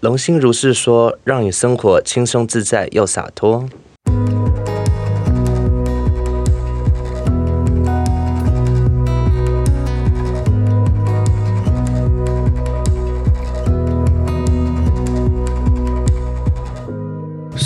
龙心如是说，让你生活轻松自在又洒脱。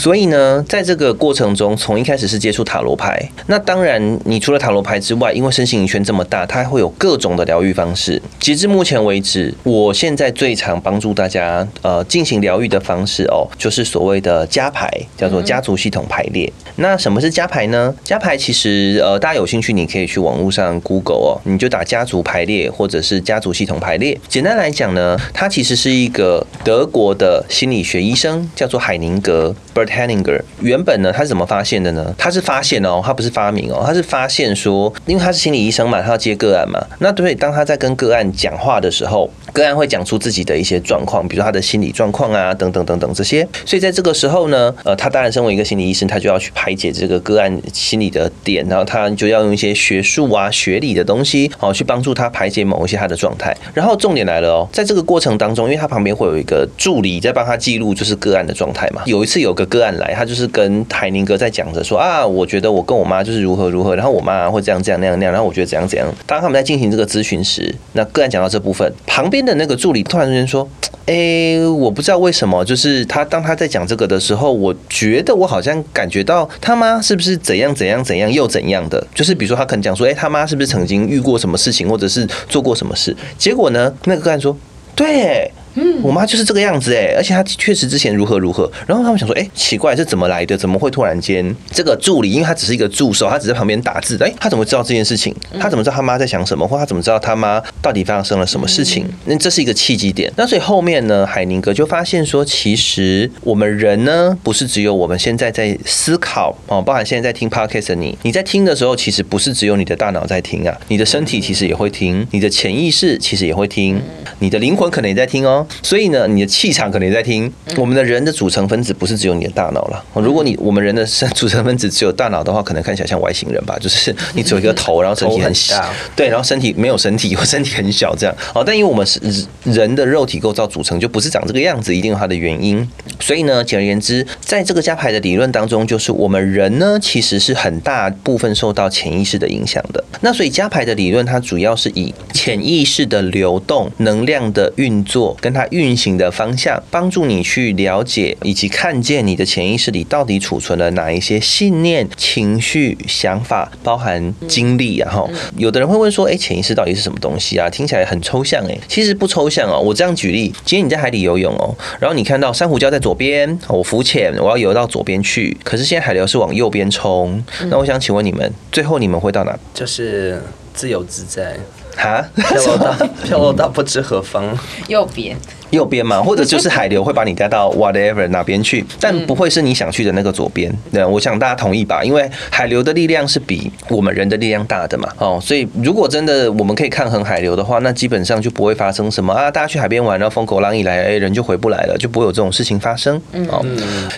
所以呢，在这个过程中，从一开始是接触塔罗牌，那当然，你除了塔罗牌之外，因为身心灵圈这么大，它会有各种的疗愈方式。截至目前为止，我现在最常帮助大家呃进行疗愈的方式哦，就是所谓的家牌，叫做家族系统排列。那什么是家牌呢？家牌其实呃，大家有兴趣，你可以去网络上 Google 哦，你就打家族排列或者是家族系统排列。简单来讲呢，它其实是一个德国的心理学医生，叫做海宁格 （Bert Hanninger。原本呢，他是怎么发现的呢？他是发现哦，他不是发明哦，他是发现说，因为他是心理医生嘛，他要接个案嘛。那对，当他在跟个案讲话的时候，个案会讲出自己的一些状况，比如他的心理状况啊，等等等等这些。所以在这个时候呢，呃，他当然身为一个心理医生，他就要去排解这个个案心理的点，然后他就要用一些学术啊、学理的东西，哦，去帮助他排解某一些他的状态。然后重点来了哦，在这个过程当中，因为他旁边会有一个助理在帮他记录，就是个案的状态嘛。有一次有个个案来，他就是跟海宁哥在讲着说啊，我觉得我跟我妈就是如何如何，然后我妈会这样这样那样那样，然后我觉得怎样怎样。当他们在进行这个咨询时，那个案讲到这部分，旁边的那个助理突然之间说。哎，我不知道为什么，就是他当他在讲这个的时候，我觉得我好像感觉到他妈是不是怎样怎样怎样又怎样的，就是比如说他可能讲说，哎，他妈是不是曾经遇过什么事情，或者是做过什么事？结果呢，那个客人说，对。嗯，我妈就是这个样子哎，而且她确实之前如何如何。然后他们想说，哎，奇怪，是怎么来的？怎么会突然间这个助理？因为他只是一个助手，他只在旁边打字。哎，他怎么知道这件事情？他怎么知道他妈在想什么？或他怎么知道他妈到底发生了什么事情？那这是一个契机点。那所以后面呢，海宁哥就发现说，其实我们人呢，不是只有我们现在在思考哦，包含现在在听 podcast 的你，你在听的时候，其实不是只有你的大脑在听啊，你的身体其实也会听，你的潜意识其实也会听，你的灵魂可能也在听哦。所以呢，你的气场可能也在听。我们的人的组成分子不是只有你的大脑了。如果你我们人的组成分子只有大脑的话，可能看起来像外星人吧，就是你只有一个头，然后身体很小，对，然后身体没有身体，或身体很小这样。哦，但因为我们是人的肉体构造组成，就不是长这个样子，一定有它的原因。所以呢，简而言之，在这个加牌的理论当中，就是我们人呢，其实是很大部分受到潜意识的影响的。那所以加牌的理论，它主要是以潜意识的流动、能量的运作跟它运行的方向，帮助你去了解以及看见你的潜意识里到底储存了哪一些信念、情绪、想法，包含经历。然后，有的人会问说：“哎，潜意识到底是什么东西啊？听起来很抽象。”哎，其实不抽象哦。我这样举例：今天你在海里游泳哦，然后你看到珊瑚礁在左边，我浮潜，我要游到左边去。可是现在海流是往右边冲，那我想请问你们，最后你们会到哪？就是自由自在，哈，飘落到 飘落到不知何方，右边。右边嘛，或者就是海流会把你带到 whatever 哪边去，但不会是你想去的那个左边。对，我想大家同意吧？因为海流的力量是比我们人的力量大的嘛。哦，所以如果真的我们可以抗衡海流的话，那基本上就不会发生什么啊，大家去海边玩，然后风口浪一来，哎，人就回不来了，就不会有这种事情发生。哦，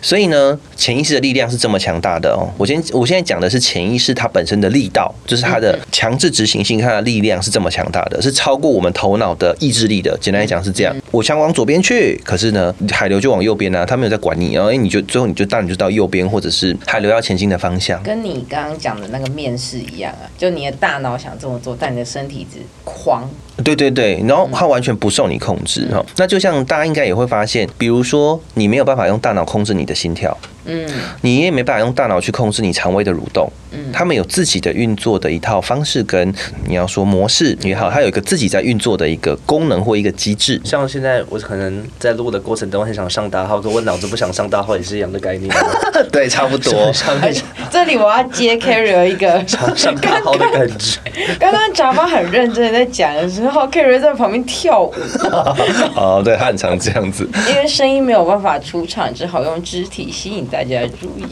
所以呢，潜意识的力量是这么强大的哦。我先我现在讲的是潜意识它本身的力道，就是它的强制执行性，它的力量是这么强大的，是超过我们头脑的意志力的。简单来讲是这样，我想往左边去，可是呢，海流就往右边呢，他没有在管你，然后哎，你就最后你就当然就到右边，或者是海流要前进的方向。跟你刚刚讲的那个面试一样啊，就你的大脑想这么做，但你的身体只慌。对对对，然后它完全不受你控制哈。那就像大家应该也会发现，比如说你没有办法用大脑控制你的心跳。嗯，你也没办法用大脑去控制你肠胃的蠕动。嗯，他们有自己的运作的一套方式，跟你要说模式也好，它有一个自己在运作的一个功能或一个机制。像现在我可能在录的过程中很想上大号，跟我脑子不想上大号也是一样的概念。对，差不多。这里我要接 Carry 一个上大号的感觉。刚刚甲方很认真的在讲的时候，Carry 在旁边跳舞。哦，对他很常这样子。因为声音没有办法出场，只好用肢体吸引。大家的注意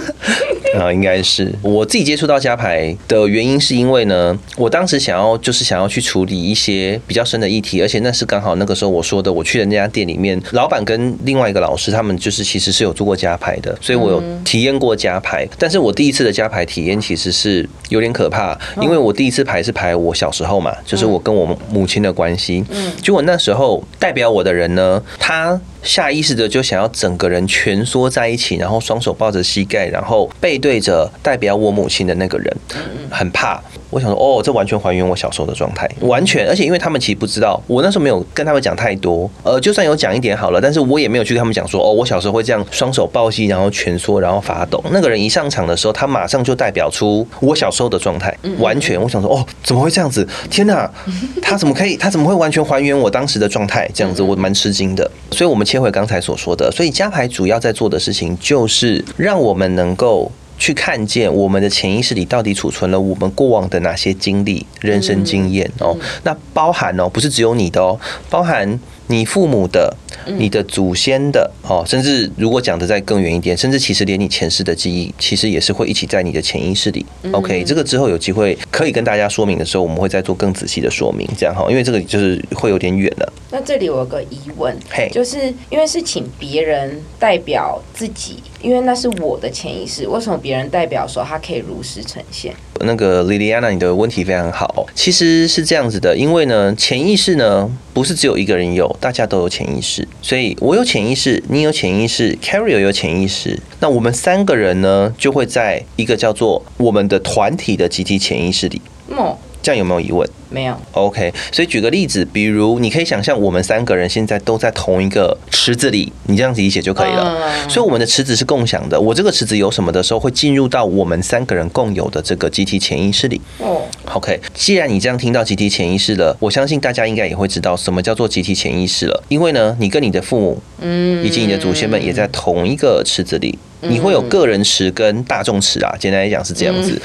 啊，应该是我自己接触到加牌的原因，是因为呢，我当时想要就是想要去处理一些比较深的议题，而且那是刚好那个时候我说的，我去的那家店里面，老板跟另外一个老师，他们就是其实是有做过加牌的，所以我有体验过加牌。但是我第一次的加牌体验其实是有点可怕，因为我第一次牌是排我小时候嘛，就是我跟我母亲的关系。嗯，结果那时候代表我的人呢，他。下意识的就想要整个人蜷缩在一起，然后双手抱着膝盖，然后背对着代表我母亲的那个人，很怕。我想说，哦，这完全还原我小时候的状态，完全。而且因为他们其实不知道，我那时候没有跟他们讲太多，呃，就算有讲一点好了，但是我也没有去跟他们讲说，哦，我小时候会这样双手抱膝，然后蜷缩，然后发抖。那个人一上场的时候，他马上就代表出我小时候的状态，完全。我想说，哦，怎么会这样子？天哪，他怎么可以？他怎么会完全还原我当时的状态？这样子，我蛮吃惊的。所以，我们切回刚才所说的，所以加牌主要在做的事情，就是让我们能够。去看见我们的潜意识里到底储存了我们过往的哪些经历、人生经验哦，那包含哦，不是只有你的哦，包含你父母的、你的祖先的哦，甚至如果讲的再更远一点，甚至其实连你前世的记忆，其实也是会一起在你的潜意识里。OK，这个之后有机会可以跟大家说明的时候，我们会再做更仔细的说明，这样哈，因为这个就是会有点远了。那这里我有个疑问，就是因为是请别人代表自己。因为那是我的潜意识，为什么别人代表说他可以如实呈现？那个 Liliana，你的问题非常好。其实是这样子的，因为呢，潜意识呢不是只有一个人有，大家都有潜意识。所以我有潜意识，你有潜意识，Carrie 有潜意识，那我们三个人呢就会在一个叫做我们的团体的集体潜意识里。这样有没有疑问？没有。OK，所以举个例子，比如你可以想象我们三个人现在都在同一个池子里，你这样子理解就可以了。所以我们的池子是共享的。我这个池子有什么的时候，会进入到我们三个人共有的这个集体潜意识里。哦，OK。既然你这样听到集体潜意识了，我相信大家应该也会知道什么叫做集体潜意识了。因为呢，你跟你的父母，嗯，以及你的祖先们也在同一个池子里。你会有个人池跟大众池啊，简单来讲是这样子。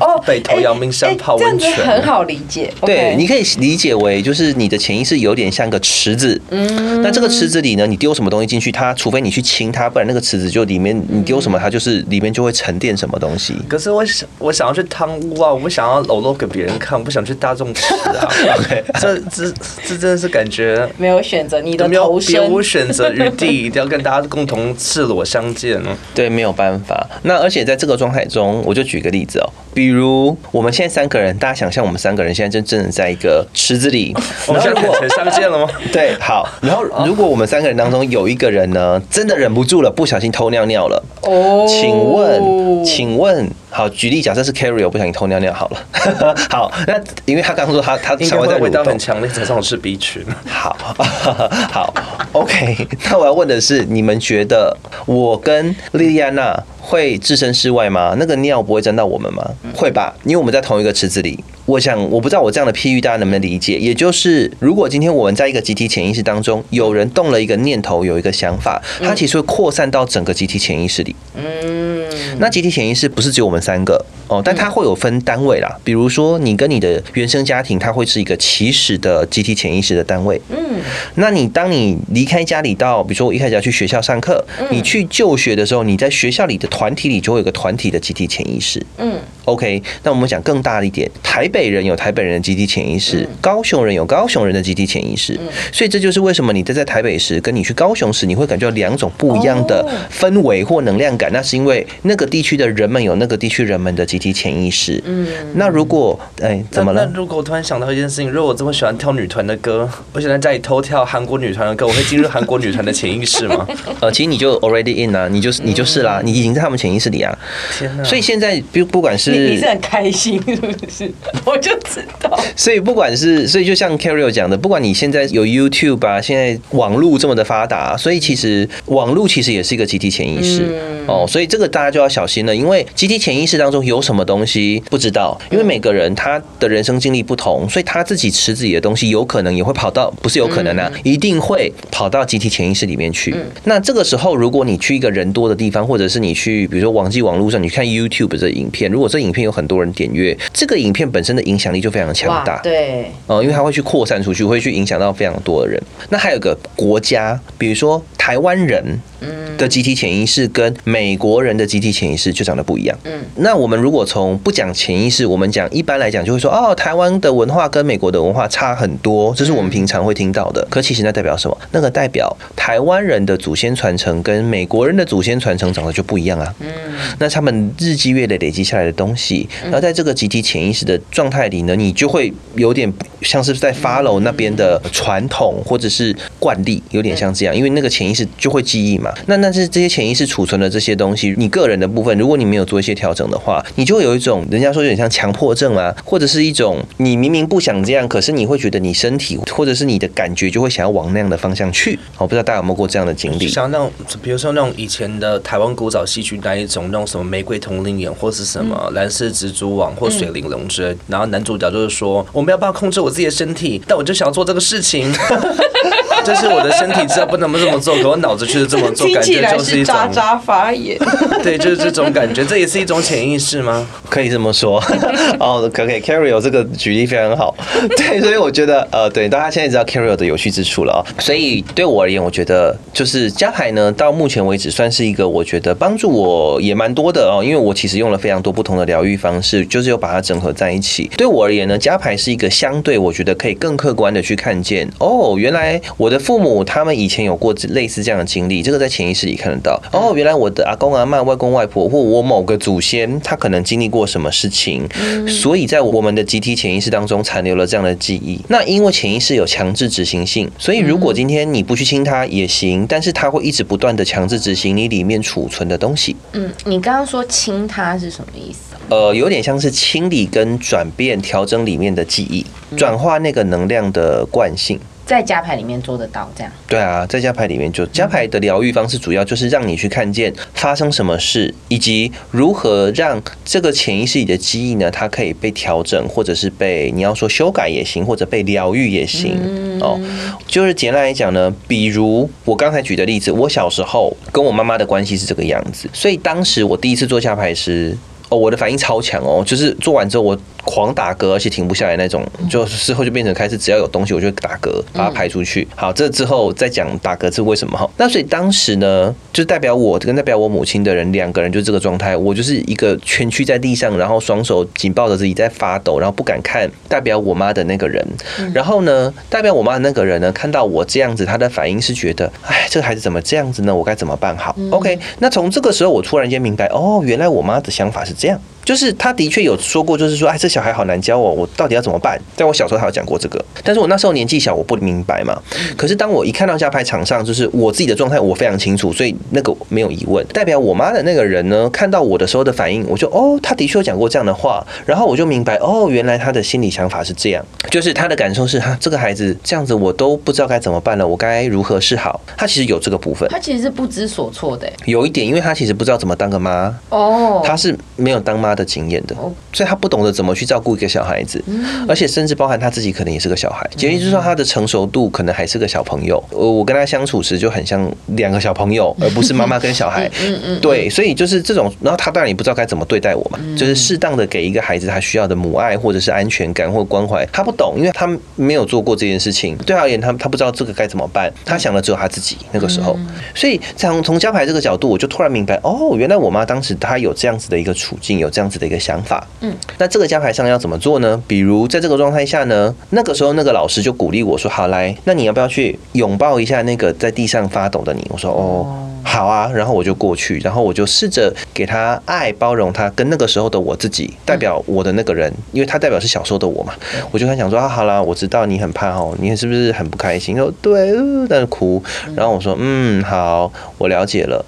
哦，北投阳明山泡温泉很好理解。对，你可以理解为就是你的潜意识有点像个池子。嗯。那这个池子里呢，你丢什么东西进去，它除非你去清它，不然那个池子就里面你丢什么，它就是里面就会沉淀什么东西。可是我想，我想要去汤屋啊，我不想要裸露给别人看，我不想去大众池啊。OK，这这这真的是感觉没有选择，你的没有别无选择余地，一定要跟大家共同赤裸相见呢。对，没有办法。那而且在这个状态中，我就举个例子哦，比如我们现在三个人，大家想象我们三个人现在真正的在一个池子里，我们现在很相见了吗？对，好。然后如果我们三个人当中有一个人呢，真的忍不住了，不小心偷尿尿了，哦，请问，请问。好，举例假设是 Carry，我不小心偷尿尿好了。好，那因为他刚刚说他他肠胃在味道很强烈，才让我吃 B 群。好，好，OK。那我要问的是，你们觉得我跟莉莉安娜会置身事外吗？那个尿不会沾到我们吗？会吧，因为我们在同一个池子里。我想，我不知道我这样的譬喻大家能不能理解。也就是，如果今天我们在一个集体潜意识当中，有人动了一个念头，有一个想法，它其实会扩散到整个集体潜意识里。嗯，那集体潜意识不是只有我们三个哦，但它会有分单位啦。比如说，你跟你的原生家庭，它会是一个起始的集体潜意识的单位。嗯，那你当你离开家里到，比如说我一开始要去学校上课，你去就学的时候，你在学校里的团体里就会有个团体的集体潜意识。嗯，OK，那我们讲更大的一点，台。北人有台北人的集体潜意识，高雄人有高雄人的集体潜意识，所以这就是为什么你在在台北时，跟你去高雄时，你会感觉到两种不一样的氛围或能量感。那是因为那个地区的人们有那个地区人们的集体潜意识。嗯，那如果哎怎么了？如果我突然想到一件事情，如果我这么喜欢跳女团的歌，我喜欢在家里偷跳韩国女团的歌，我会进入韩国女团的潜意识吗？呃，其实你就 already in 啊，你就是你就是啦，你已经在他们潜意识里啊。天哪！所以现在不不管是你是很开心是不是？我就知道，所以不管是，所以就像 Carol 讲的，不管你现在有 YouTube 啊，现在网络这么的发达，所以其实网络其实也是一个集体潜意识哦，所以这个大家就要小心了，因为集体潜意识当中有什么东西不知道，因为每个人他的人生经历不同，所以他自己池子里的东西有可能也会跑到，不是有可能啊，一定会跑到集体潜意识里面去。那这个时候，如果你去一个人多的地方，或者是你去，比如说网际网络上，你看 YouTube 这影片，如果这影片有很多人点阅，这个影片本身的影响。力就非常强大，对，呃，因为它会去扩散出去，会去影响到非常多的人。那还有个国家，比如说。台湾人的集体潜意识跟美国人的集体潜意识就长得不一样。嗯，那我们如果从不讲潜意识，我们讲一般来讲就会说，哦，台湾的文化跟美国的文化差很多，这是我们平常会听到的。可其实那代表什么？那个代表台湾人的祖先传承跟美国人的祖先传承长得就不一样啊。嗯，那他们日积月累累积下来的东西，然后在这个集体潜意识的状态里呢，你就会有点像是在 follow 那边的传统或者是惯例，有点像这样，因为那个潜意识就会记忆嘛。那但是这些潜意识储存的这些东西，你个人的部分，如果你没有做一些调整的话，你就会有一种人家说有点像强迫症啊，或者是一种你明明不想这样，可是你会觉得你身体或者是你的感觉就会想要往那样的方向去。我不知道大家有没有过这样的经历？像那种，比如说那种以前的台湾古早戏剧那一种，那种什么玫瑰同林眼，或是什么蓝色蜘蛛网或水玲珑之类，然后男主角就是说，我没有办法控制我自己的身体，但我就想要做这个事情。这是我的身体知道不能这么做，可我脑子却是这么做，感觉就是一种渣渣发炎。对，就是这种感觉，这也是一种潜意识吗？可以这么说。哦，可以，Carry 有这个举例非常好。对，所以我觉得，呃，对，大家现在知道 Carry 的有趣之处了啊。所以对我而言，我觉得就是加牌呢，到目前为止算是一个我觉得帮助我也蛮多的哦，因为我其实用了非常多不同的疗愈方式，就是有把它整合在一起。对我而言呢，加牌是一个相对我觉得可以更客观的去看见哦，原来我的。的父母他们以前有过类似这样的经历，这个在潜意识里看得到。哦，原来我的阿公阿妈、外公外婆或我某个祖先，他可能经历过什么事情，所以在我们的集体潜意识当中残留了这样的记忆。那因为潜意识有强制执行性，所以如果今天你不去清它也行，但是它会一直不断的强制执行你里面储存的东西。嗯，你刚刚说清它是什么意思？呃，有点像是清理跟转变、调整里面的记忆，转化那个能量的惯性。在家牌里面做得到这样？对啊，在家牌里面就家牌的疗愈方式，主要就是让你去看见发生什么事，以及如何让这个潜意识里的记忆呢，它可以被调整，或者是被你要说修改也行，或者被疗愈也行哦。就是简单来讲呢，比如我刚才举的例子，我小时候跟我妈妈的关系是这个样子，所以当时我第一次做加牌时，哦，我的反应超强哦，就是做完之后我。狂打嗝，而且停不下来那种，就事后就变成开始，只要有东西我就打嗝，把它排出去。好，这之后再讲打嗝是为什么哈。那所以当时呢，就代表我跟代表我母亲的人两个人就这个状态，我就是一个蜷曲在地上，然后双手紧抱着自己在发抖，然后不敢看代表我妈的那个人。然后呢，代表我妈的那个人呢，看到我这样子，他的反应是觉得，哎，这个孩子怎么这样子呢？我该怎么办好？OK，那从这个时候我突然间明白，哦，原来我妈的想法是这样。yeah. 就是他的确有说过，就是说，哎，这小孩好难教哦，我到底要怎么办？在我小时候他有讲过这个，但是我那时候年纪小，我不明白嘛。可是当我一看到加牌场上，就是我自己的状态，我非常清楚，所以那个没有疑问。代表我妈的那个人呢，看到我的时候的反应，我就哦，他的确有讲过这样的话，然后我就明白，哦，原来他的心理想法是这样，就是他的感受是，哈，这个孩子这样子，我都不知道该怎么办了，我该如何是好？他其实有这个部分，他其实是不知所措的，有一点，因为他其实不知道怎么当个妈哦，他是没有当妈的经验的。所以他不懂得怎么去照顾一个小孩子，而且甚至包含他自己可能也是个小孩，简直就是说他的成熟度可能还是个小朋友。我我跟他相处时就很像两个小朋友，而不是妈妈跟小孩。对，所以就是这种，然后他当然也不知道该怎么对待我嘛，就是适当的给一个孩子他需要的母爱或者是安全感或关怀，他不懂，因为他没有做过这件事情，对他而言，他他不知道这个该怎么办，他想的只有他自己那个时候。所以从从教牌这个角度，我就突然明白，哦，原来我妈当时她有这样子的一个处境，有这样子的一个想法。嗯，那这个加牌上要怎么做呢？比如在这个状态下呢，那个时候那个老师就鼓励我说：“好来，那你要不要去拥抱一下那个在地上发抖的你？”我说：“哦，好啊。”然后我就过去，然后我就试着给他爱、包容他，跟那个时候的我自己，代表我的那个人，因为他代表是小时候的我嘛。我就很想说：“啊，好啦，我知道你很怕哦，你是不是很不开心？”说：“对，在那哭。”然后我说：“嗯，好，我了解了。”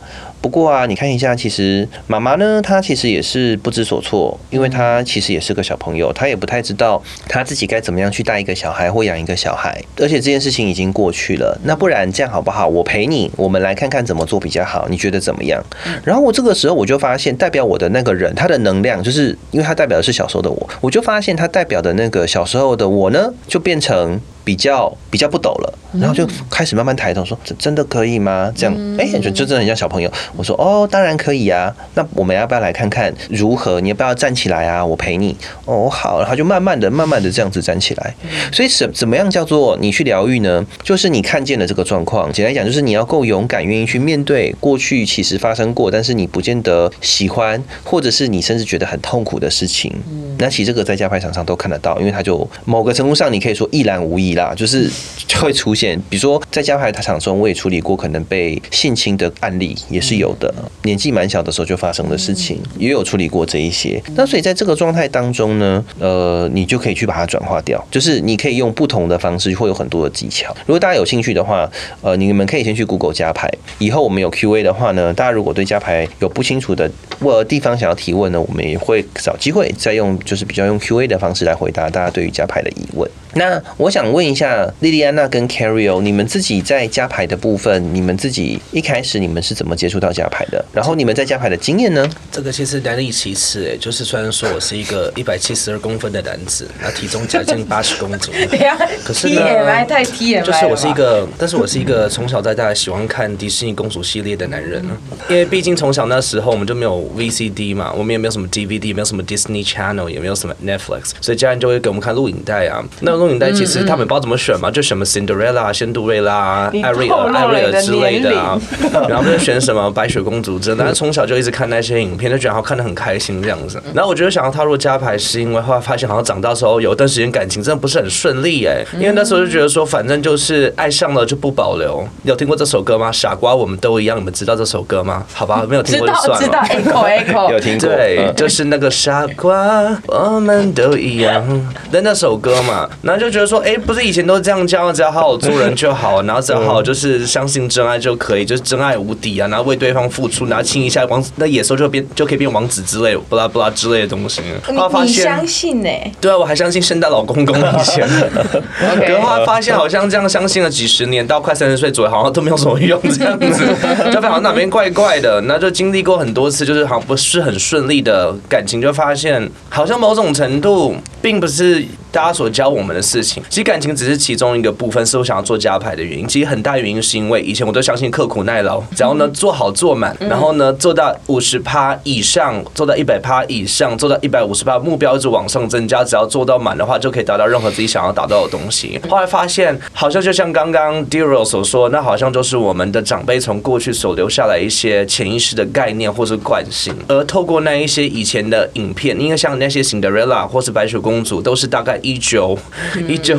不过啊，你看一下，其实妈妈呢，她其实也是不知所措，因为她其实也是个小朋友，她也不太知道她自己该怎么样去带一个小孩或养一个小孩，而且这件事情已经过去了。那不然这样好不好？我陪你，我们来看看怎么做比较好，你觉得怎么样？然后我这个时候我就发现，代表我的那个人，他的能量，就是因为他代表的是小时候的我，我就发现他代表的那个小时候的我呢，就变成。比较比较不抖了，然后就开始慢慢抬头说：“这真的可以吗？”这样，哎，就就真的很像小朋友。我说：“哦，当然可以啊。那我们要不要来看看如何？你要不要站起来啊？我陪你。哦，好。然后就慢慢的、慢慢的这样子站起来。所以怎怎么样叫做你去疗愈呢？就是你看见了这个状况。简单讲，就是你要够勇敢，愿意去面对过去其实发生过，但是你不见得喜欢，或者是你甚至觉得很痛苦的事情。那其实这个在加牌场上都看得到，因为它就某个程度上，你可以说一览无遗啦，就是就会出现。比如说在加牌场中，我也处理过可能被性侵的案例，也是有的。年纪蛮小的时候就发生的事情，也有处理过这一些。那所以在这个状态当中呢，呃，你就可以去把它转化掉，就是你可以用不同的方式，会有很多的技巧。如果大家有兴趣的话，呃，你们可以先去 Google 加牌。以后我们有 Q&A 的话呢，大家如果对加牌有不清楚的或地方想要提问呢，我们也会找机会再用。就是比较用 Q&A 的方式来回答大家对于加牌的疑问。那我想问一下莉莉安娜跟 Carrie，你们自己在加牌的部分，你们自己一开始你们是怎么接触到加牌的？然后你们在加牌的经验呢？这个其实难以启齿哎，就是虽然说我是一个一百七十二公分的男子，那体重将近八十公斤，可是 I 太 T I 就是我是一个，但是我是一个从小到大喜欢看迪士尼公主系列的男人，因为毕竟从小那时候我们就没有 V C D 嘛，我们也没有什么 D V D，没有什么 Disney Channel。也没有什么 Netflix，所以家人就会给我们看录影带啊。那录影带其实他们不知道怎么选嘛，就什么 Cinderella、仙杜瑞拉、艾瑞尔、艾瑞尔之类的啊。然后就选什么白雪公主之类的。但是从小就一直看那些影片，就觉得好看的很开心这样子。然后我觉得想要踏入加牌，是因为后来发现好像长大之后有一段时间感情真的不是很顺利哎。因为那时候就觉得说，反正就是爱上了就不保留。有听过这首歌吗？傻瓜，我们都一样。你们知道这首歌吗？好吧，没有听过就算了。知道，知道，Echo Echo。有听过？对，就是那个傻瓜。我们都一样的那首歌嘛，然后就觉得说，哎，不是以前都是这样教，只要好好做人就好，然后只要好就是相信真爱就可以，就是真爱无敌啊，然后为对方付出，然后亲一下王子，那野兽就变就可以变王子之类，不拉不拉之类的东西。你相信呢？对啊，我还相信圣诞老公公以前。可后来发现好像这样相信了几十年，到快三十岁左右，好像都没有什么用，这样子，就发现哪边怪怪的。那就经历过很多次，就是好像不是很顺利的感情，就发现好像某种程度并不是。大家所教我们的事情，其实感情只是其中一个部分，是我想要做加牌的原因。其实很大原因是因为以前我都相信刻苦耐劳，只要呢做好做满，然后呢做到五十趴以上，做到一百趴以上，做到一百五十趴，目标一直往上增加，只要做到满的话，就可以达到任何自己想要达到的东西。后来发现，好像就像刚刚 Dero 所说，那好像就是我们的长辈从过去所留下来一些潜意识的概念或是惯性，而透过那一些以前的影片，因为像那些 Cinderella 或是白雪公主，都是大概。一九一九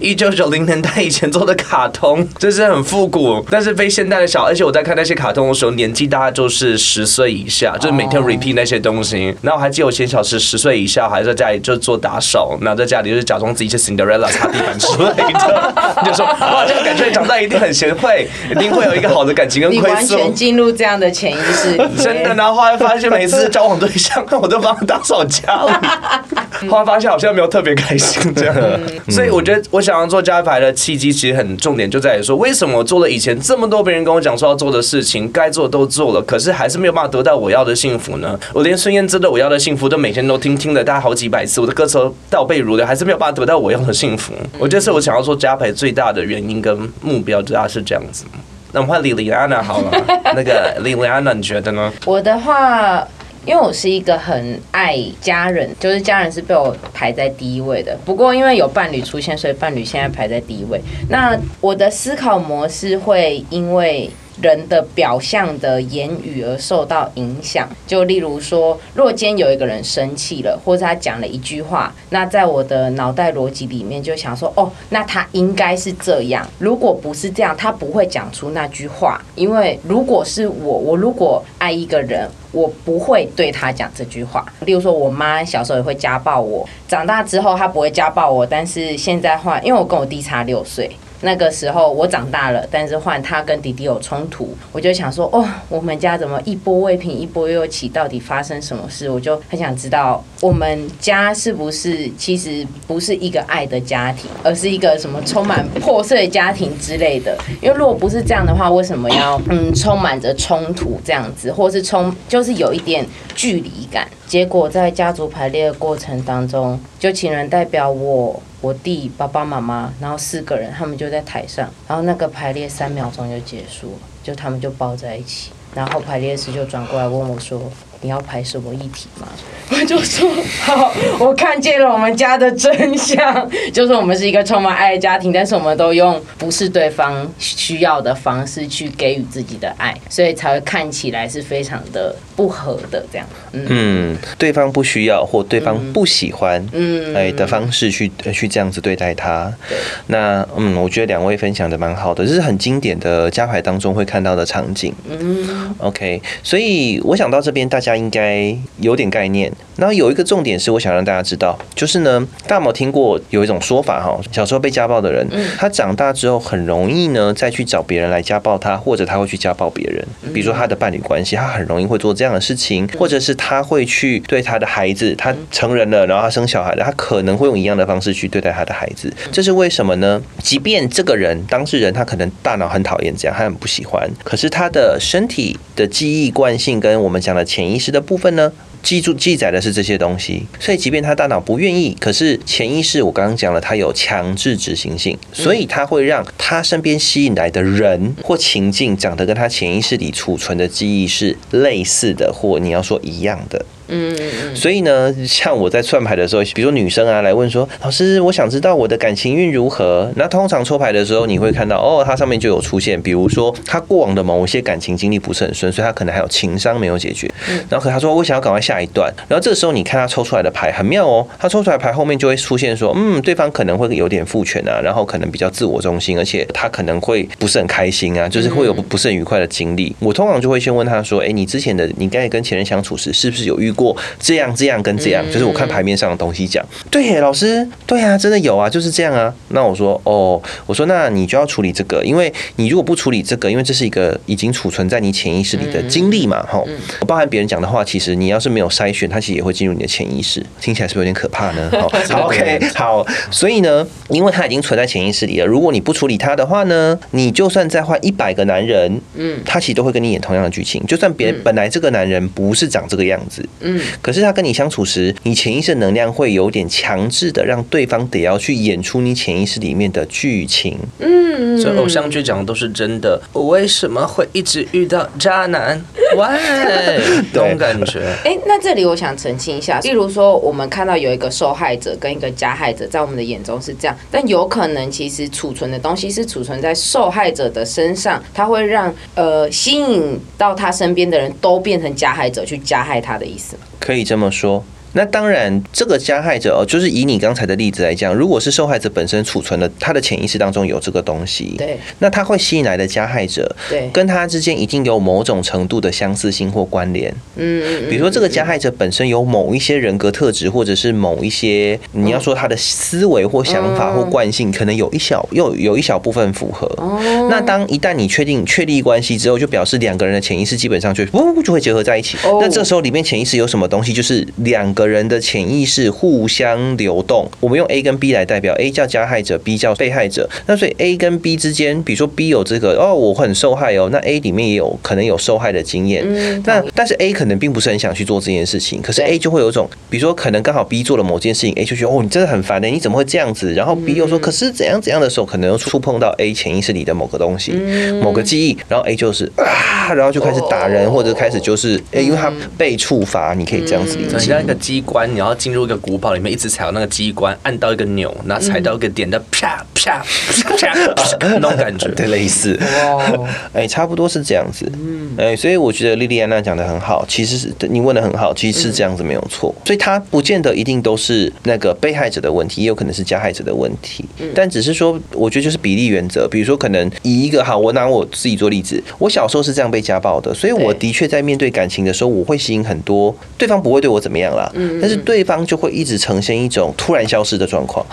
一九九零年代以前做的卡通，就是很复古，但是非现代的小。而且我在看那些卡通的时候，年纪大概就是十岁以下，就是每天 repeat 那些东西。然后我还记得我前小时十岁以下，还在家里就做打扫，然后在家里就是假装自己是 Cinderella 擦地板之类的，就说哇，这个感觉长大一定很贤惠，一定会有一个好的感情跟归宿。完全进入这样的潜意识，真的。然后后来发现每次交往对象，我都帮他打扫家里，后来发现好像没有特别开心。这样，所以我觉得我想要做加牌的契机，其实很重点就在于说，为什么我做了以前这么多别人跟我讲说要做的事情，该做都做了，可是还是没有办法得到我要的幸福呢？我连孙燕姿的我要的幸福都每天都听听了大概好几百次，我的歌词倒背如流，还是没有办法得到我要的幸福。我觉得是我想要做加牌最大的原因跟目标，主要是这样子。那我们换李李安娜好了，那个李李安娜，你觉得呢？我的话。因为我是一个很爱家人，就是家人是被我排在第一位的。不过因为有伴侣出现，所以伴侣现在排在第一位。那我的思考模式会因为。人的表象的言语而受到影响，就例如说，若今天有一个人生气了，或者他讲了一句话，那在我的脑袋逻辑里面就想说，哦，那他应该是这样。如果不是这样，他不会讲出那句话。因为如果是我，我如果爱一个人，我不会对他讲这句话。例如说，我妈小时候也会家暴我，长大之后她不会家暴我，但是现在话，因为我跟我弟差六岁。那个时候我长大了，但是换他跟弟弟有冲突，我就想说，哦，我们家怎么一波未平一波又起？到底发生什么事？我就很想知道，我们家是不是其实不是一个爱的家庭，而是一个什么充满破碎家庭之类的？因为如果不是这样的话，为什么要嗯充满着冲突这样子，或是冲就是有一点距离感？结果在家族排列的过程当中，就请人代表我、我弟、爸爸妈妈，然后四个人，他们就在台上，然后那个排列三秒钟就结束了，就他们就抱在一起，然后排列师就转过来问我说：“你要拍什么议题吗？”我 就说：“好，我看见了我们家的真相，就是我们是一个充满爱的家庭，但是我们都用不是对方需要的方式去给予自己的爱，所以才会看起来是非常的不合的这样。”嗯嗯，对方不需要或对方不喜欢，嗯哎的方式去呃去这样子对待他。那嗯，我觉得两位分享的蛮好的，这是很经典的家牌当中会看到的场景。嗯 OK，所以我想到这边大家应该有点概念。然后有一个重点是，我想让大家知道，就是呢，大家有没有听过有一种说法哈？小时候被家暴的人，他长大之后很容易呢再去找别人来家暴他，或者他会去家暴别人。比如说他的伴侣关系，他很容易会做这样的事情，或者是他会去对他的孩子，他成人了，然后他生小孩了，他可能会用一样的方式去对待他的孩子。这是为什么呢？即便这个人当事人他可能大脑很讨厌这样，他很不喜欢，可是他的身体的记忆惯性跟我们讲的潜意识的部分呢？记住记载的是这些东西，所以即便他大脑不愿意，可是潜意识我刚刚讲了，它有强制执行性，所以它会让他身边吸引来的人或情境长得跟他潜意识里储存的记忆是类似的，或你要说一样的。嗯嗯所以呢，像我在算牌的时候，比如说女生啊来问说：“老师，我想知道我的感情运如何？”那通常抽牌的时候，你会看到哦，它上面就有出现，比如说他过往的某一些感情经历不是很顺，所以他可能还有情商没有解决。然后可他说我想要赶快下一段，然后这个时候你看他抽出来的牌很妙哦，他抽出来的牌后面就会出现说：“嗯，对方可能会有点父权啊，然后可能比较自我中心，而且他可能会不是很开心啊，就是会有不是很愉快的经历。”我通常就会先问他说：“哎，你之前的你刚才跟前任相处时，是不是有遇过这样这样跟这样？就是我看牌面上的东西讲。对耶，老师，对啊，真的有啊，就是这样啊。那我说哦，我说那你就要处理这个，因为你如果不处理这个，因为这是一个已经储存在你潜意识里的经历嘛，哈、包含别人讲的话，其实你要是没有筛选，它其实也会进入你的潜意识。听起来是不是有点可怕呢？好好，OK，好，所以呢，因为它已经存在潜意识里了，如果你不处理它的话呢，你就算再换一百个男人，嗯，他其实都会跟你演同样的剧情，就算别本来这个男人不是长这个样子，嗯可是他跟你相处时，你潜意识能量会有点强制的让对方得要去演出你潜意识里面的剧情。嗯所以偶像剧讲的都是真的。我为什么会一直遇到渣男？喂，这种感觉。哎，那这里我想澄清一下，例如说，我们看到有一个受害者跟一个加害者，在我们的眼中是这样，但有可能其实储存的东西是储存在受害者的身上，它会让呃吸引到他身边的人都变成加害者，去加害他的意思？可以这么说。那当然，这个加害者哦，就是以你刚才的例子来讲，如果是受害者本身储存的他的潜意识当中有这个东西，对那他会吸引来的加害者，对跟他之间一定有某种程度的相似性或关联。嗯嗯比如说，这个加害者本身有某一些人格特质，或者是某一些你要说他的思维或想法或惯性，可能有一小又有一小部分符合。那当一旦你确定确立关系之后，就表示两个人的潜意识基本上就呜就会结合在一起。哦那这时候里面潜意识有什么东西？就是两个人的潜意识互相流动。我们用 A 跟 B 来代表，A 叫加害者，B 叫被害者。那所以 A 跟 B 之间，比如说 B 有这个哦，我很受害哦，那 A 里面也有可能有受害的经验。嗯那但是 A 可能并不是很想去做这件事情，可是 A 就会有一种，比如说可能刚好 B 做了某件事情，A 就觉得哦，你真的很烦的，你怎么会这样子？然后 B 又说，可是怎样怎样的时候，可能又触碰到 A 潜意识里的某个东西、某个记忆，然后 A 就是啊，然后就开始打人，或者开始就是，哎，因为他被触发，你可以这样子理解机关，你要进入一个古堡里面，一直踩到那个机关，按到一个钮，然后踩到一个点的啪啪啪那种感觉。对，类似，哎，差不多是这样子，嗯哎，所以我觉得莉莉安娜讲的很好，其实是你问的很好，其实是这样子没有错，所以它不见得一定都是那个被害者的问题，也有可能是加害者的问题，但只是说，我觉得就是比例原则，比如说可能以一个好，我拿我自己做例子，我小时候是这样被家暴的，所以我的确在面对感情的时候，我会吸引很多对方不会对我怎么样啦，但是对方就会一直呈现一种突然消失的状况。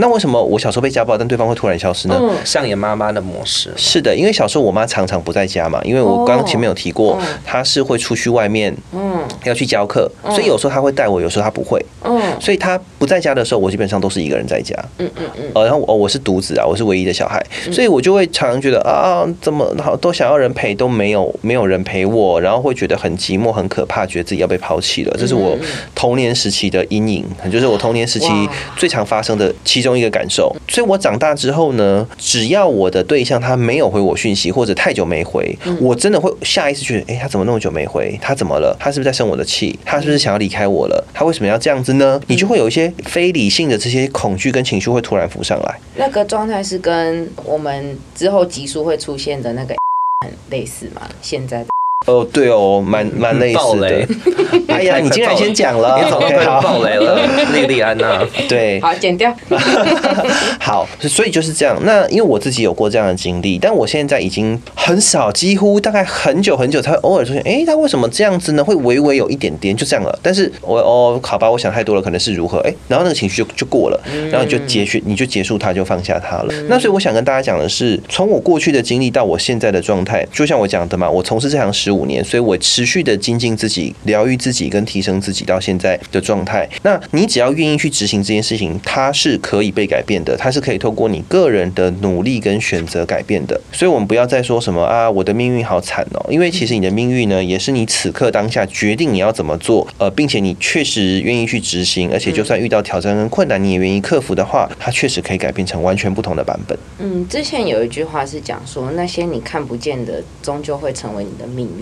那为什么我小时候被家暴，但对方会突然消失呢？嗯。上演妈妈的模式，是的，因为小时候我妈常常不在家嘛，因为我刚刚前面有提过哦，她是会出去外面嗯。要去教课，所以有时候她会带我，有时候她不会。嗯。所以她不在家的时候，我基本上都是一个人在家。嗯嗯嗯，呃，然后我、哦、我是独子啊，我是唯一的小孩，所以我就会常常觉得啊，怎么好都想要人陪，都没有没有人陪我，然后会觉得很寂寞、很可怕，觉得自己要被抛弃了。这是我童年时期的阴影，就是我童年时期最常发生的其中一个感受。所以我长大之后呢，只要我的对象他没有回我讯息，或者太久没回，我真的会下意识觉得，哎、他怎么那么久没回？他怎么了？他是不是在生我的气？他是不是想要离开我了？他为什么要这样子呢？你就会有一些非理性的这些恐惧跟情绪会突然浮上来。那个状态是跟我们之后急速会出现的那个很 类似吗？现在的哦，对哦，蛮蛮类似的。哎呀，你竟然先讲了爆雷了？莉莉安娜，对，好剪掉。好，所以就是这样。那因为我自己有过这样的经历，但我现在已经很少，几乎大概很久很久才会偶尔出现。哎，他为什么这样子呢？会微微有一点点，就这样了。但是我哦，好吧，我想太多了，可能是如何？哎，然后那个情绪就就过了，然后你就结束，你就结束它，就放下它了。那所以我想跟大家讲的是，从我过去的经历到我现在的状态，就像我讲的嘛，我从事这行十五年，所以我持续的精进自己、疗愈自己跟提升自己到现在的状态。那你只要愿意去执行这件事情，它是可以被改变的，它是可以透过你个人的努力跟选择改变的。所以，我们不要再说什么啊，我的命运好惨哦，因为其实你的命运呢，也是你此刻当下决定你要怎么做，呃，并且你确实愿意去执行，而且就算遇到挑战跟困难，你也愿意克服的话，它确实可以改变成完全不同的版本。嗯，之前有一句话是讲说，那些你看不见的，终究会成为你的命运。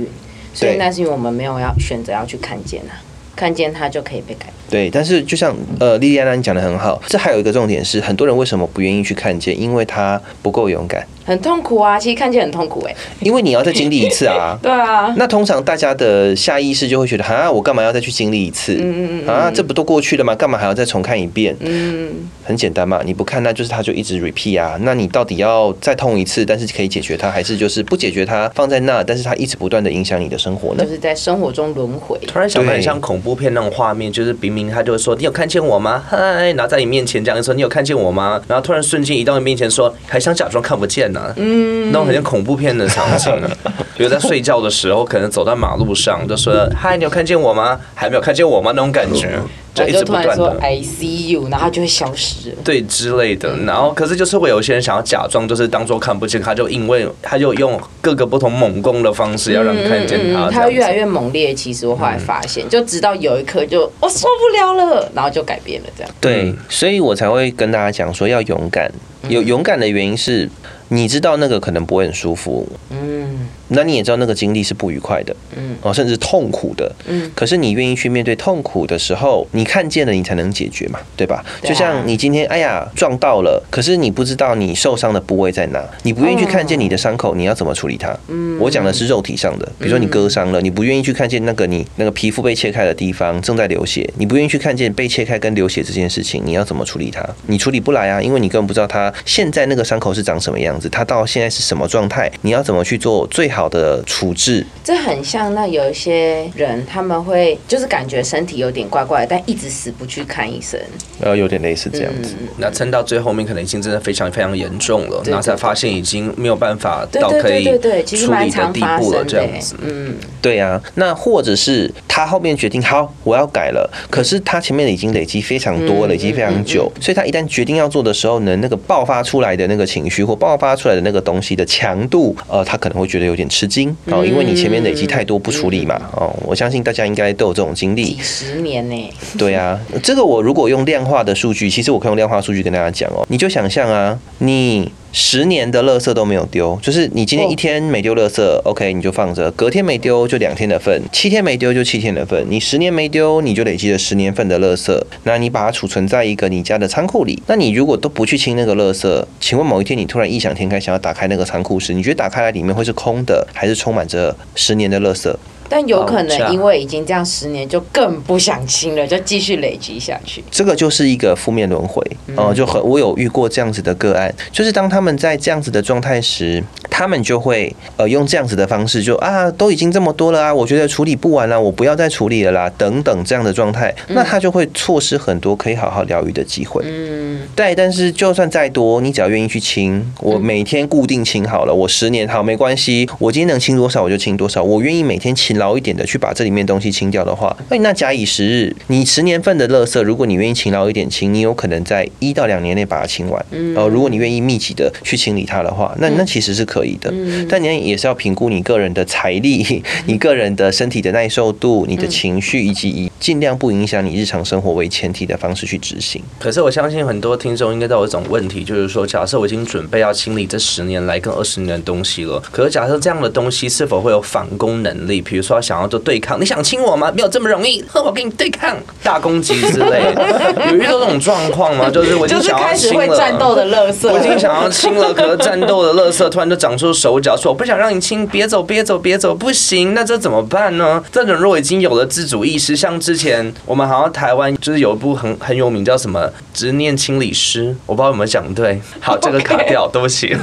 所以那是因为我们没有要选择要去看见它，看见它就可以被改变。对，但是就像呃，莉莉安娜你讲的很好，这还有一个重点是，很多人为什么不愿意去看见？因为他不够勇敢，很痛苦啊，其实看见很痛苦哎、因为你要再经历一次啊。对啊，那通常大家的下意识就会觉得，啊，我干嘛要再去经历一次？嗯嗯嗯啊，这不都过去了吗？干嘛还要再重看一遍？嗯，很简单嘛，你不看，那就是它就一直 repeat 啊。那你到底要再痛一次，但是可以解决它，还是就是不解决它，放在那，但是它一直不断的影响你的生活呢就？是在生活中轮回。突然想到很像恐怖片那种画面，就是明明他就会说：“你有看见我吗？”嗨，然后在你面前这样说：“你有看见我吗？”然后突然瞬间移到你面前说：“还想假装看不见呢、嗯，那种很像恐怖片的场景啊。比如在睡觉的时候，可能走在马路上，就说：“嗨，你有看见我吗？还没有看见我吗？”那种感觉，就一直不就突然说断的。I see you，然后他就会消失了。对之类的，然后可是就是会有一些人想要假装，就是当做看不见，他就因为他就用各个不同猛攻的方式要让你看见他，他会越来越猛烈。其实我后来发现，就直到有一刻就我受不了了，然后就改变了这样。对，所以我才会跟大家讲说要勇敢。有勇敢的原因是，你知道那个可能不会很舒服，嗯那你也知道那个经历是不愉快的，嗯哦，甚至痛苦的。嗯，可是你愿意去面对痛苦的时候，你看见了，你才能解决嘛，对吧？就像你今天，哎呀，撞到了，可是你不知道你受伤的部位在哪，你不愿意去看见你的伤口，你要怎么处理它？嗯我讲的是肉体上的，比如说你割伤了，你不愿意去看见那个你那个皮肤被切开的地方正在流血，你不愿意去看见被切开跟流血这件事情，你要怎么处理它？你处理不来啊，因为你根本不知道它现在那个伤口是长什么样子，它到现在是什么状态，你要怎么去做最好的处置？这很像那有一些人，他们会就是感觉身体有点怪怪的，但一直死不去看医生。呃，有点类似这样子。嗯那撑到最后面，可能已经真的非常非常严重了，对然后才发现已经没有办法到可以对处理的地步了，这样子。。嗯，对啊，那或者是他后面决定好我要改了，可是他前面已经累积非常多，嗯累积非常久，所以他一旦决定要做的时候呢，那个爆发出来的那个情绪或爆发出来的那个东西的强度，呃，他可能会觉得有点吃惊哦，因为你前面累积太多不处理嘛，哦，我相信大家应该都有这种经历几。十年呢、对啊，这个我如果用量化的数据，其实我可以用量化数据跟大家讲哦，你就想象啊，你十年的垃圾都没有丢，就是你今天一天没丢垃圾、o k 你就放着，隔天没丢就两天的份，七天没丢就七天的份，你十年没丢，你就累积了十年份的垃圾，那你把它储存在一个你家的仓库里，那你如果都不去清那个垃圾，请问某一天你突然异想天开想要打开那个仓库时，你觉得打开来里面会是空的，还是充满着十年的垃圾？但有可能因为已经这样十年，就更不想清了，就继续累积下去。这个就是一个负面轮回。哦、就很我有遇过这样子的个案，就是当他们在这样子的状态时，他们就会呃用这样子的方式就，啊都已经这么多了啊，我觉得处理不完了，我不要再处理了啦，等等这样的状态，那他就会错失很多可以好好疗愈的机会。嗯，对，但是就算再多，你只要愿意去清，我每天固定清好了，我十年好没关系，我今天能清多少我就清多少，我愿意每天勤劳一点的去把这里面东西清掉的话，哎，那假以时日，你十年份的垃圾，如果你愿意勤劳一点清，你有可能在一到两年内把它清完。呃，如果你愿意密集的去清理它的话，那那其实是可以的。但你也是要评估你个人的财力、你个人的身体的耐受度、你的情绪，以及以尽量不影响你日常生活为前提的方式去执行。可是我相信很多听众应该都有一种问题，就是说，假设我已经准备要清理这十年来跟二十年的东西了，可是假设这样的东西是否会有反攻能力？比如说想要做对抗，你想亲我吗？没有 这么容易，我跟你对抗，大攻击之类的，有遇到这种状况吗？就是我已经就是想要开始亲了，会战斗的乐色我已。经想要亲了，可是战斗的乐色突然就长出手脚，说我不想让你亲，别走，别走，别走，不行，那这怎么办呢？这种如果已经有了自主意识，像之前我们好像台湾就是有一部很很有名叫什么《执念清理师》，我不知道有没有讲对。好，这个 卡掉，对不起。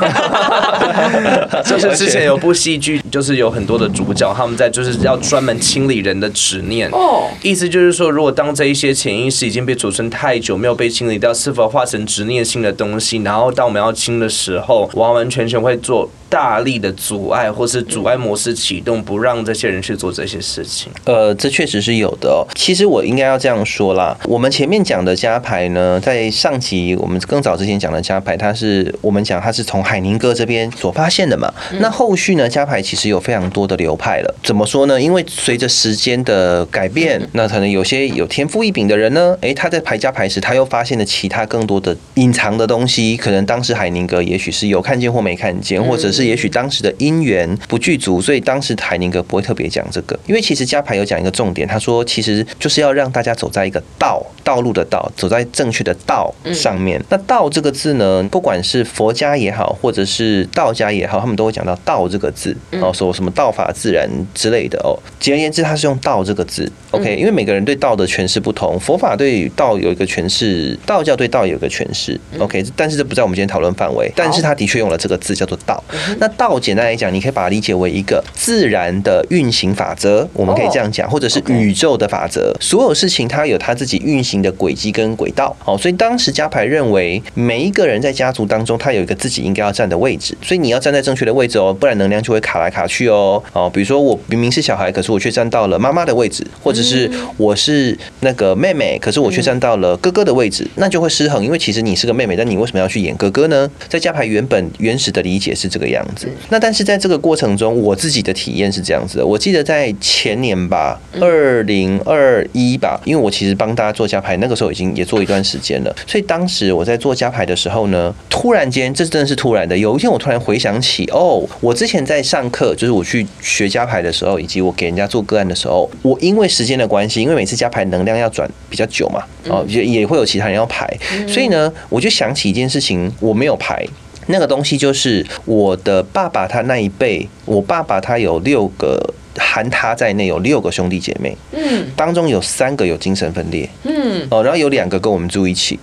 就是之前有部戏剧，就是有很多的主角，他们在就是要专门清理人的执念。哦，意思就是说，如果当这一些潜意识已经被储存太久，没有被清理掉，是否化成执念性的东西？然后当我们要清的时候，完完全全会做大力的阻碍，或是阻碍模式启动，不让这些人去做这些事情。呃，这确实是有的哦。其实我应该要这样说啦，我们前面讲的加牌呢，在上集我们更早之前讲的加牌，它是我们讲它是从海宁哥这边所发现的嘛。那后续呢，加牌其实有非常多的流派了。怎么说呢？因为随着时间的改变，那可能有些有天赋异禀的人呢，诶，他在排加排时，他又发现了其他更多的隐藏的东西。可能当时海宁格也许是有看见或没看见，或者是也许当时的因缘不具足，所以当时海宁格不会特别讲这个。因为其实加牌有讲一个重点，他说其实就是要让大家走在一个道道路的道，走在正确的道上面。那道这个字呢，不管是佛家也好，或者是道家也好，他们都会讲到道这个字哦，说什么道法自然之类的哦。简而言之，它是用道这个字。OK，因为每个人对道的诠释不同，佛法对道有一个诠释，道教对道有一个诠释。OK，但是这不在我们今天讨论范围，但是他的确用了这个字叫做道。那道简单来讲，你可以把它理解为一个自然的运行法则，我们可以这样讲，或者是宇宙的法则。所有事情它有它自己运行的轨迹跟轨道。哦，所以当时加牌认为，每一个人在家族当中，他有一个自己应该要站的位置，所以你要站在正确的位置哦，不然能量就会卡来卡去哦。哦，比如说我明明是小孩，可是我却站到了妈妈的位置，或者是我是那个妹妹，可是我却站到了哥哥的位置，那就会失衡。因为其实你是个妹妹，但你为什么要去演哥哥呢？在加牌原本原始的理解是这个样子。那但是在这个过程中，我自己的体验是这样子的。我记得在前年吧，二零二一吧，因为我其实帮大家做加牌，那个时候已经也做一段时间了，所以当时我在做加牌的时候呢，突然间，这真的是突然的。有一天我突然回想起，哦，我之前在上课，就是我去学加牌的时候，以及我给人家做个案的时候，我因为时间的关系，因为每次加牌能量要转比较久嘛，哦，也也会有其他人要排，所以呢，我就想起一件事情，我没有排。那个东西就是我的爸爸他那一辈，我爸爸他有六个，含他在内有六个兄弟姐妹，嗯。当中有三个有精神分裂，嗯，哦，然后有两个跟我们住一起，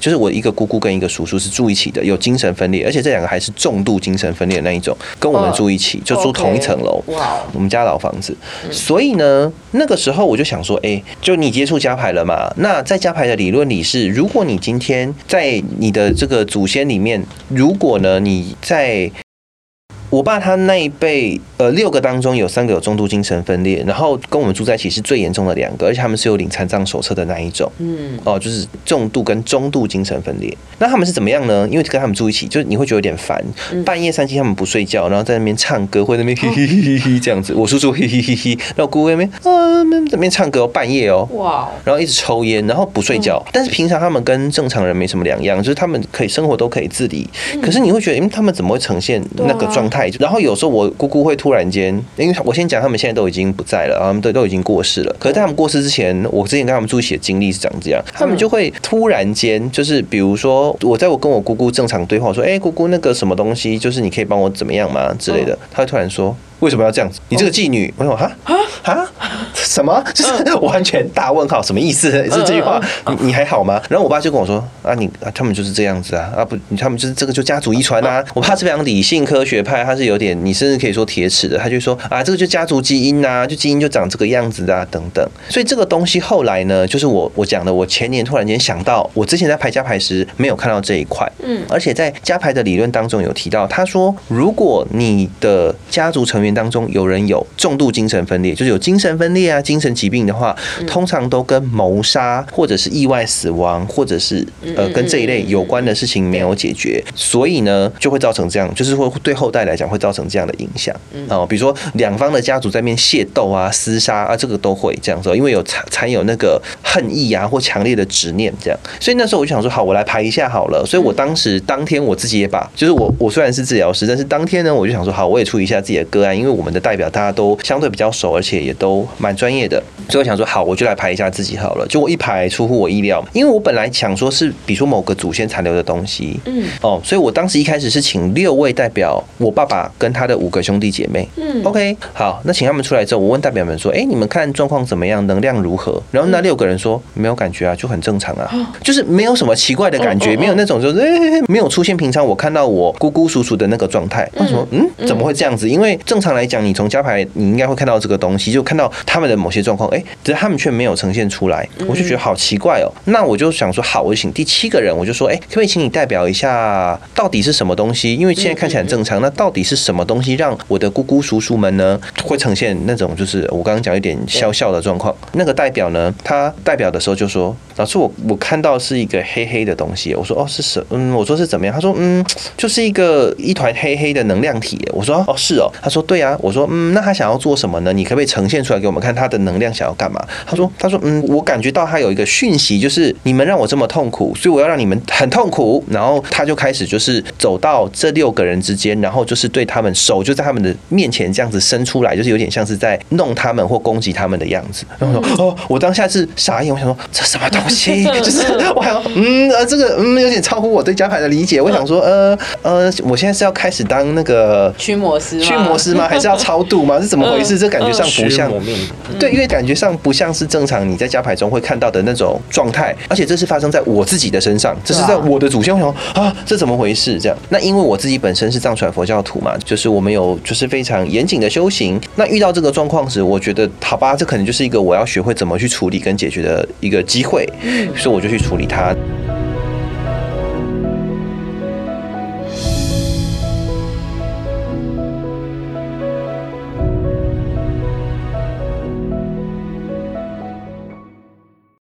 就是我一个姑姑跟一个叔叔是住一起的，有精神分裂，而且这两个还是重度精神分裂的那一种，跟我们住一起，就住同一层楼。哇哦，我们家老房子，所以呢，那个时候我就想说，哎、就你接触加牌了嘛？那在加牌的理论里是，如果你今天在你的这个祖先里面，如果呢你在我爸他那一辈，呃，六个当中有三个有中度精神分裂，然后跟我们住在一起是最严重的两个，而且他们是有领残障手册的那一种。嗯，哦，就是重度跟中度精神分裂。那他们是怎么样呢？因为跟他们住一起，就是你会觉得有点烦。半夜三更他们不睡觉，然后在那边唱歌，会在那边嘿嘿嘿嘿嘿这样子。我叔叔嘿嘿嘿嘿，然后姑姑在那边啊那那边唱歌哦，半夜哦。哇哦，然后一直抽烟，然后不睡觉。但是平常他们跟正常人没什么两样，就是他们可以生活都可以自理。可是你会觉得，因为他们怎么会呈现那个状态？然后有时候我姑姑会突然间，因为我先讲他们现在都已经不在了，他们都都已经过世了。可是在他们过世之前，我之前跟他们住一起的经历是长这样，他们就会突然间，就是比如说我在我跟我姑姑正常对话，我说：“哎、姑姑，那个什么东西，就是你可以帮我怎么样吗？”之类的，他会突然说。为什么要这样子？你这个妓女，我说哈啊啊，什么？就是完全大问号，什么意思？是这句话，你你还好吗？然后我爸就跟我说啊，你啊，他们就是这样子啊，啊不，他们就是这个就家族遗传啊。我爸是非常理性科学派，他是有点，你甚至可以说铁齿的，他就说啊，这个就家族基因呐，就基因就长这个样子啊等等。所以这个东西后来呢，就是我我讲的，我前年突然间想到，我之前在排加排时没有看到这一块，嗯，而且在加排的理论当中有提到，他说如果你的家族成员当中有人有重度精神分裂，就是有精神分裂啊、精神疾病的话，通常都跟谋杀或者是意外死亡，或者是呃跟这一类有关的事情没有解决，所以呢就会造成这样，就是会对后代来讲会造成这样的影响。哦，比如说两方的家族在面械斗啊、厮杀啊，这个都会这样子，因为有残残有那个恨意啊或强烈的执念这样，所以那时候我就想说，好，我来排一下好了。所以我当时当天我自己也把，就是我我虽然是治疗师，但是当天呢我就想说，好，我也处理一下自己的个案，因为我们的代表大家都相对比较熟，而且也都蛮专业的，所以我想说，好，我就来排一下自己好了。就我一排出乎我意料，因为我本来想说是，比如说某个祖先残留的东西，嗯，哦，所以我当时一开始是请六位代表我爸爸跟他的五个兄弟姐妹，嗯，OK，好，那请他们出来之后，我问代表们说，哎，你们看状况怎么样，能量如何？然后那六个人说没有感觉啊，就很正常啊，就是没有什么奇怪的感觉，没有那种就是哎没有出现平常我看到我姑姑叔叔的那个状态。为什么？嗯，怎么会这样子？因为正常来讲，你从加牌你应该会看到这个东西，就看到他们的某些状况，哎，只是他们却没有呈现出来，我就觉得好奇怪哦。那我就想说，好，我就请第七个人，我就说，哎，可不可以请你代表一下，到底是什么东西？因为现在看起来很正常，那到底是什么东西让我的姑姑叔叔们呢会呈现那种就是我刚刚讲一点笑笑的状况？那个代表呢，他代表的时候就说，老师，我我看到是一个黑黑的东西。我说，哦，是什？嗯，我说是怎么样？他说，嗯，就是一个一团黑黑的能量体。我说，哦，是哦。他说，对对啊。我说，嗯，那他想要做什么呢？你可不可以呈现出来给我们看他的能量想要干嘛？他说，他说，嗯，我感觉到他有一个讯息，就是你们让我这么痛苦，所以我要让你们很痛苦。然后他就开始就是走到这六个人之间，然后就是对他们手就在他们的面前这样子伸出来，就是有点像是在弄他们或攻击他们的样子。然后说，哦，我当下是傻眼，我想说这什么东西？就是我想，嗯，呃，这个嗯有点超乎我对加牌的理解。我想说，呃呃，我现在是要开始当那个驱魔师，驱魔师吗？还是要超度吗？是怎么回事？这感觉上不像，对，因为感觉上不像是正常你在加牌中会看到的那种状态，而且这是发生在我自己的身上，这是在我的祖先。我想啊，这怎么回事？这样，那因为我自己本身是藏传佛教徒嘛，就是我们有就是非常严谨的修行。那遇到这个状况时，我觉得好吧，这可能就是一个我要学会怎么去处理跟解决的一个机会，所以我就去处理它。